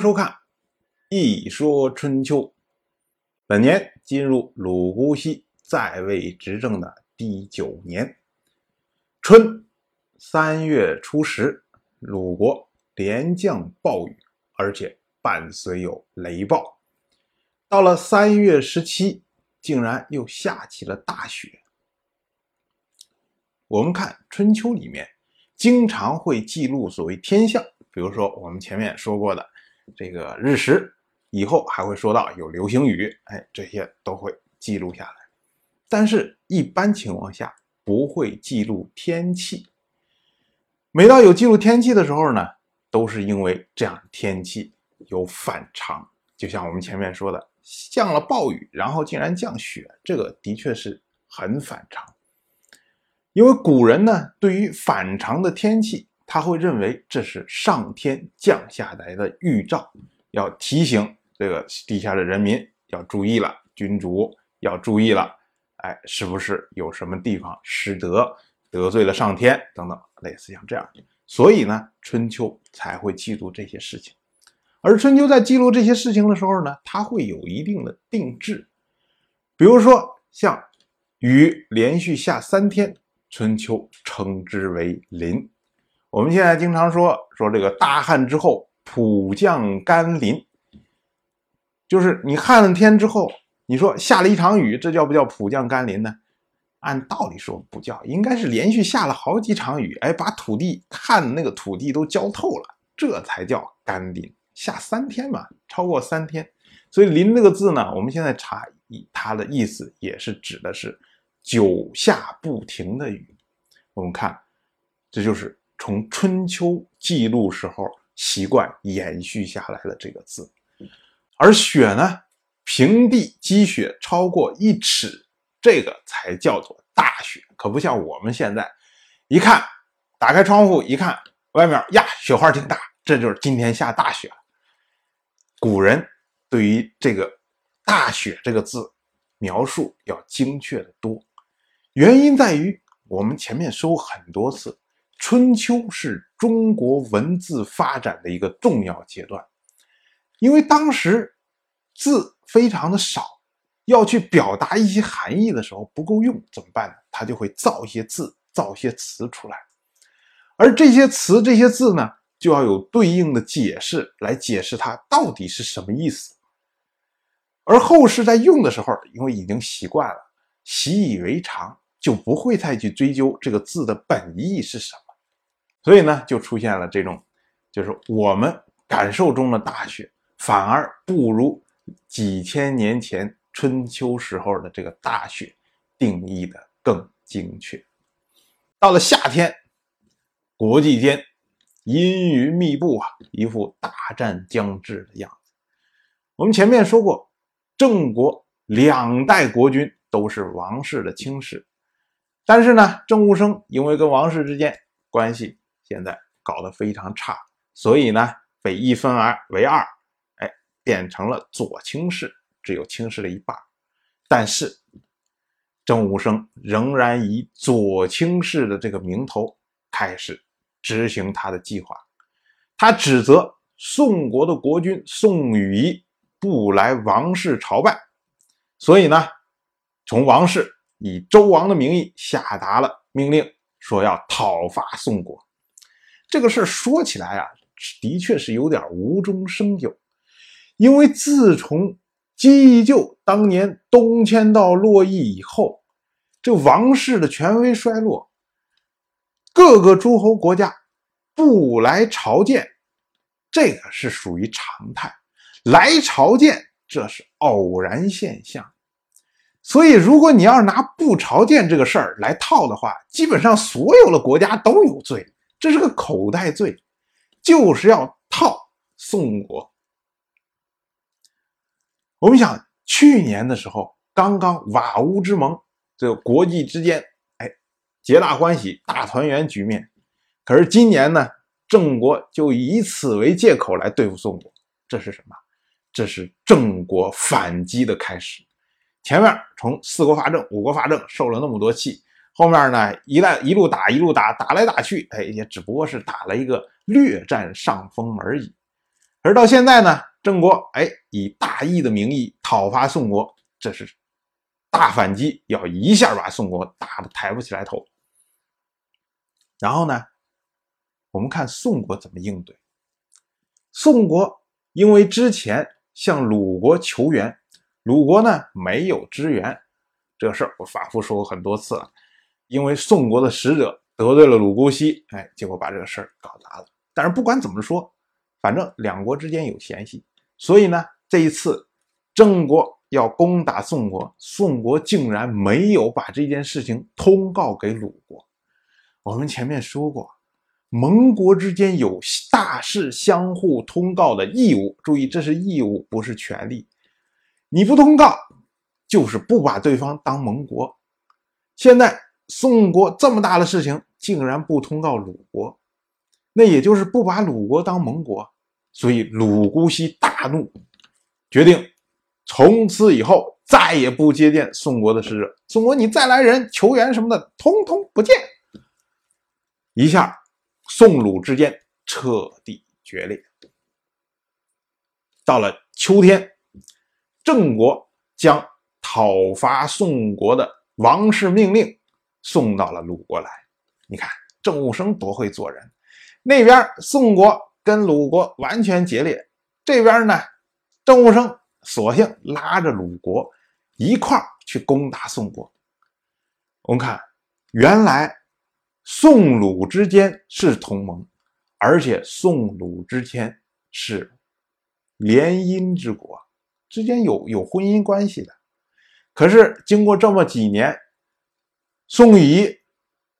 收看《一说春秋》，本年进入鲁姑息在位执政的第九年，春三月初十，鲁国连降暴雨，而且伴随有雷暴。到了三月十七，竟然又下起了大雪。我们看《春秋》里面经常会记录所谓天象，比如说我们前面说过的。这个日食以后还会说到有流星雨，哎，这些都会记录下来。但是，一般情况下不会记录天气。每到有记录天气的时候呢，都是因为这样天气有反常。就像我们前面说的，降了暴雨，然后竟然降雪，这个的确是很反常。因为古人呢，对于反常的天气。他会认为这是上天降下来的预兆，要提醒这个地下的人民要注意了，君主要注意了，哎，是不是有什么地方失德，得罪了上天等等，类似像这样。所以呢，春秋才会记录这些事情。而春秋在记录这些事情的时候呢，它会有一定的定制，比如说像雨连续下三天，春秋称之为霖。我们现在经常说说这个大旱之后普降甘霖，就是你旱了天之后，你说下了一场雨，这叫不叫普降甘霖呢？按道理说不叫，应该是连续下了好几场雨，哎，把土地旱那个土地都浇透了，这才叫甘霖。下三天嘛，超过三天，所以“霖”这个字呢，我们现在查它的意思也是指的是久下不停的雨。我们看，这就是。从春秋记录时候习惯延续下来的这个字，而雪呢，平地积雪超过一尺，这个才叫做大雪，可不像我们现在一看，打开窗户一看，外面呀雪花挺大，这就是今天下大雪。古人对于这个大雪这个字描述要精确的多，原因在于我们前面说很多次。春秋是中国文字发展的一个重要阶段，因为当时字非常的少，要去表达一些含义的时候不够用，怎么办呢？他就会造一些字，造一些词出来，而这些词、这些字呢，就要有对应的解释来解释它到底是什么意思。而后世在用的时候，因为已经习惯了，习以为常，就不会再去追究这个字的本意是什么。所以呢，就出现了这种，就是我们感受中的大雪，反而不如几千年前春秋时候的这个大雪定义的更精确。到了夏天，国际间阴云密布啊，一副大战将至的样子。我们前面说过，郑国两代国君都是王室的亲士，但是呢，郑武生因为跟王室之间关系。现在搞得非常差，所以呢被一分而为二，哎，变成了左卿士，只有卿士的一半。但是郑武生仍然以左卿士的这个名头开始执行他的计划。他指责宋国的国君宋禹仪不来王室朝拜，所以呢，从王室以周王的名义下达了命令，说要讨伐宋国。这个事说起来啊，的确是有点无中生有，因为自从姬就当年东迁到洛邑以后，这王室的权威衰落，各个诸侯国家不来朝见，这个是属于常态；来朝见，这是偶然现象。所以，如果你要是拿不朝见这个事儿来套的话，基本上所有的国家都有罪。这是个口袋罪，就是要套宋国。我们想，去年的时候，刚刚瓦屋之盟，这个国际之间，哎，皆大欢喜，大团圆局面。可是今年呢，郑国就以此为借口来对付宋国，这是什么？这是郑国反击的开始。前面从四国伐郑、五国伐郑，受了那么多气。后面呢，一旦一路打一路打，打来打去，哎，也只不过是打了一个略占上风而已。而到现在呢，郑国哎以大义的名义讨伐宋国，这是大反击，要一下把宋国打得抬不起来头。然后呢，我们看宋国怎么应对。宋国因为之前向鲁国求援，鲁国呢没有支援，这事儿我反复说过很多次了。因为宋国的使者得罪了鲁姑息，哎，结果把这个事儿搞砸了。但是不管怎么说，反正两国之间有嫌隙，所以呢，这一次郑国要攻打宋国，宋国竟然没有把这件事情通告给鲁国。我们前面说过，盟国之间有大事相互通告的义务，注意这是义务，不是权利。你不通告，就是不把对方当盟国。现在。宋国这么大的事情，竟然不通告鲁国，那也就是不把鲁国当盟国，所以鲁姑息大怒，决定从此以后再也不接见宋国的使者。宋国，你再来人求援什么的，通通不见。一下，宋鲁之间彻底决裂。到了秋天，郑国将讨伐宋国的王室命令。送到了鲁国来，你看郑武生多会做人。那边宋国跟鲁国完全决裂，这边呢，郑武生索性拉着鲁国一块儿去攻打宋国。我们看，原来宋鲁之间是同盟，而且宋鲁之间是联姻之国，之间有有婚姻关系的。可是经过这么几年。宋仪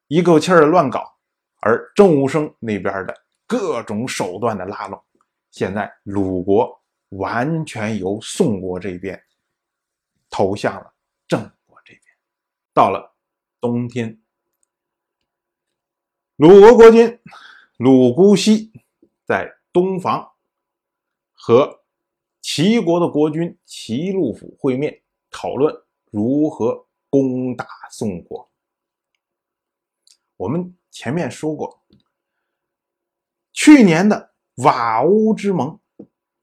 一口气儿乱搞，而郑武生那边的各种手段的拉拢，现在鲁国完全由宋国这边投向了郑国这边。到了冬天，鲁国国君鲁姑息在东房和齐国的国君齐禄府会面，讨论如何攻打宋国。我们前面说过，去年的瓦屋之盟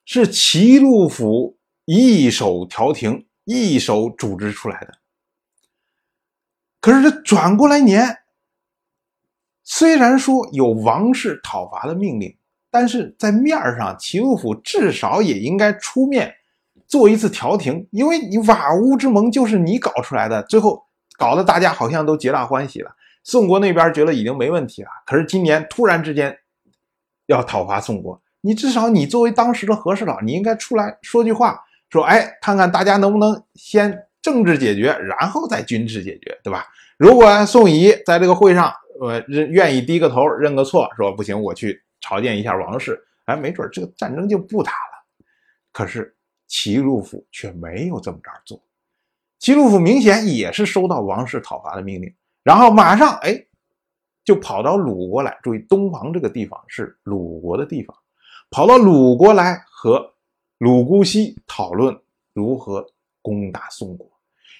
是齐禄府一手调停、一手组织出来的。可是这转过来年，虽然说有王室讨伐的命令，但是在面上，齐禄府至少也应该出面做一次调停，因为你瓦屋之盟就是你搞出来的，最后搞得大家好像都皆大欢喜了。宋国那边觉得已经没问题了，可是今年突然之间要讨伐宋国，你至少你作为当时的和事佬，你应该出来说句话，说哎，看看大家能不能先政治解决，然后再军事解决，对吧？如果宋仪在这个会上，呃，认愿意低个头认个错，说不行，我去朝见一下王室，哎，没准这个战争就不打了。可是齐禄府却没有这么着做，齐禄府明显也是收到王室讨伐的命令。然后马上哎，就跑到鲁国来。注意，东房这个地方是鲁国的地方，跑到鲁国来和鲁姑息讨论如何攻打宋国。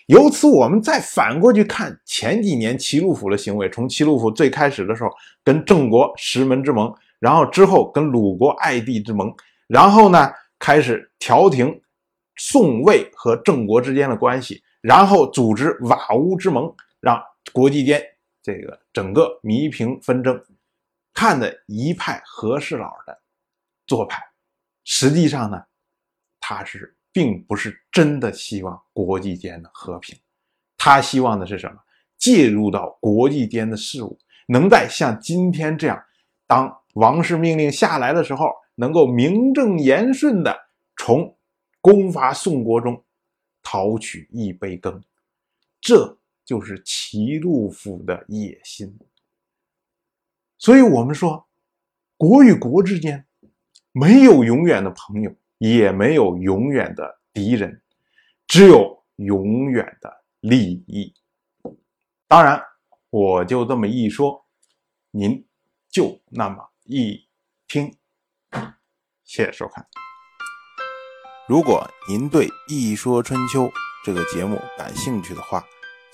由此，我们再反过去看前几年齐鲁府的行为：从齐鲁府最开始的时候跟郑国石门之盟，然后之后跟鲁国爱地之盟，然后呢开始调停宋魏和郑国之间的关系，然后组织瓦屋之盟，让。国际间这个整个弥平纷争，看的一派和事佬的做派，实际上呢，他是并不是真的希望国际间的和平，他希望的是什么？介入到国际间的事务，能在像今天这样，当王室命令下来的时候，能够名正言顺的从攻伐宋国中讨取一杯羹，这。就是齐禄府的野心，所以我们说，国与国之间没有永远的朋友，也没有永远的敌人，只有永远的利益。当然，我就这么一说，您就那么一听。谢谢收看。如果您对《一说春秋》这个节目感兴趣的话，